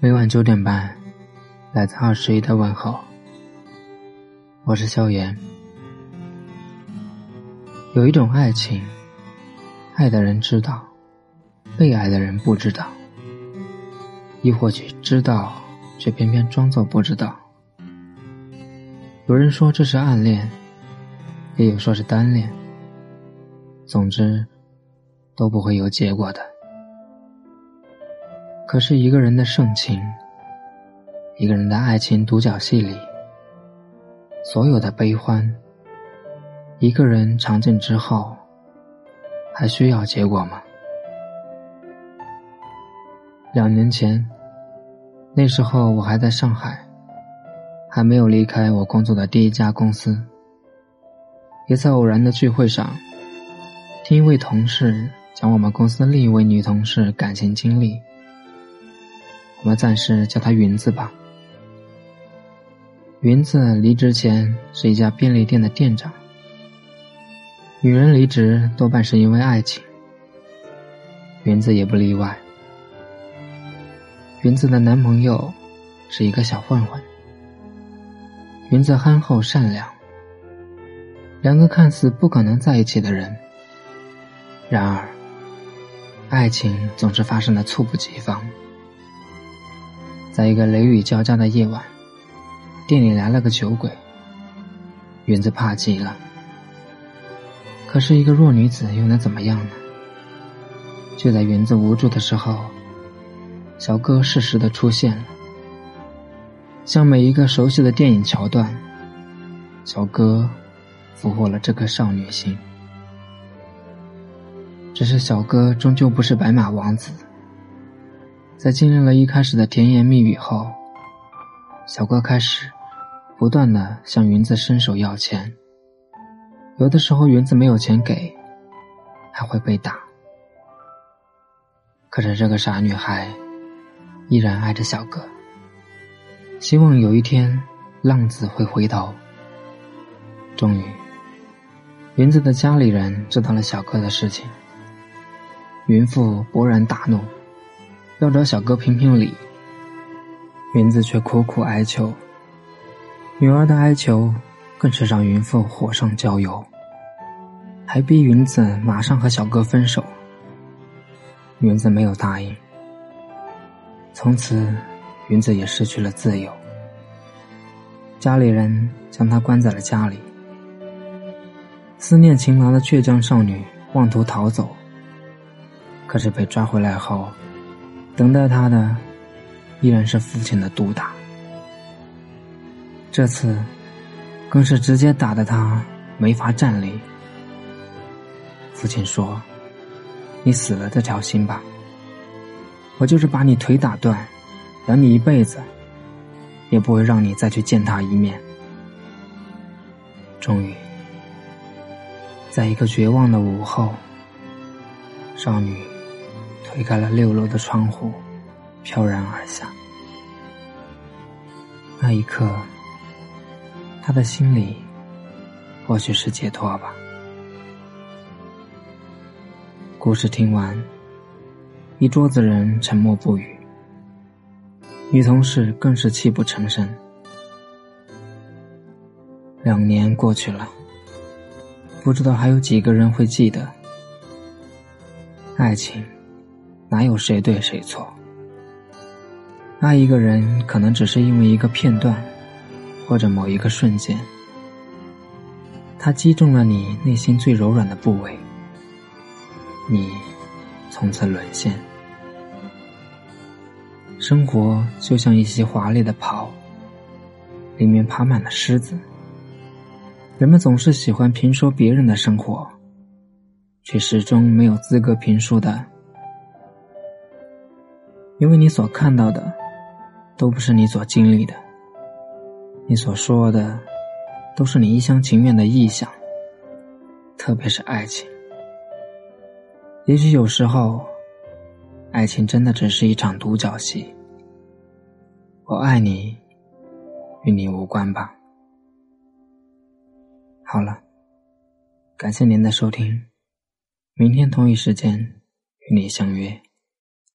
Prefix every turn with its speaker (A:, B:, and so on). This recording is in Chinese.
A: 每晚九点半，来自二十一的问候。我是萧炎。有一种爱情，爱的人知道，被爱的人不知道，亦或许知道，却偏偏装作不知道。有人说这是暗恋，也有说是单恋。总之，都不会有结果的。可是，一个人的盛情，一个人的爱情独角戏里，所有的悲欢，一个人尝尽之后，还需要结果吗？两年前，那时候我还在上海，还没有离开我工作的第一家公司。一次偶然的聚会上，听一位同事讲我们公司另一位女同事感情经历。我们暂时叫她云子吧。云子离职前是一家便利店的店长。女人离职多半是因为爱情，云子也不例外。云子的男朋友是一个小混混。云子憨厚善良，两个看似不可能在一起的人，然而，爱情总是发生的猝不及防。在一个雷雨交加的夜晚，店里来了个酒鬼。云子怕极了，可是一个弱女子又能怎么样呢？就在云子无助的时候，小哥适时的出现了。像每一个熟悉的电影桥段，小哥俘获了这颗少女心。只是小哥终究不是白马王子。在经历了一开始的甜言蜜语后，小哥开始不断的向云子伸手要钱。有的时候云子没有钱给，还会被打。可是这个傻女孩依然爱着小哥，希望有一天浪子会回头。终于，云子的家里人知道了小哥的事情，云父勃然大怒。要找小哥评评理，云子却苦苦哀求。女儿的哀求更是让云父火上浇油，还逼云子马上和小哥分手。云子没有答应，从此云子也失去了自由。家里人将她关在了家里。思念情郎的倔强少女妄图逃走，可是被抓回来后。等待他的依然是父亲的毒打，这次更是直接打得他没法站立。父亲说：“你死了这条心吧，我就是把你腿打断，养你一辈子，也不会让你再去见他一面。”终于，在一个绝望的午后，少女。推开了六楼的窗户，飘然而下。那一刻，他的心里或许是解脱吧。故事听完，一桌子人沉默不语，女同事更是泣不成声。两年过去了，不知道还有几个人会记得爱情。哪有谁对谁错？爱一个人，可能只是因为一个片段，或者某一个瞬间，他击中了你内心最柔软的部位，你从此沦陷。生活就像一袭华丽的袍，里面爬满了虱子。人们总是喜欢评说别人的生活，却始终没有资格评说的。因为你所看到的，都不是你所经历的；你所说的，都是你一厢情愿的臆想。特别是爱情，也许有时候，爱情真的只是一场独角戏。我爱你，与你无关吧。好了，感谢您的收听，明天同一时间与你相约。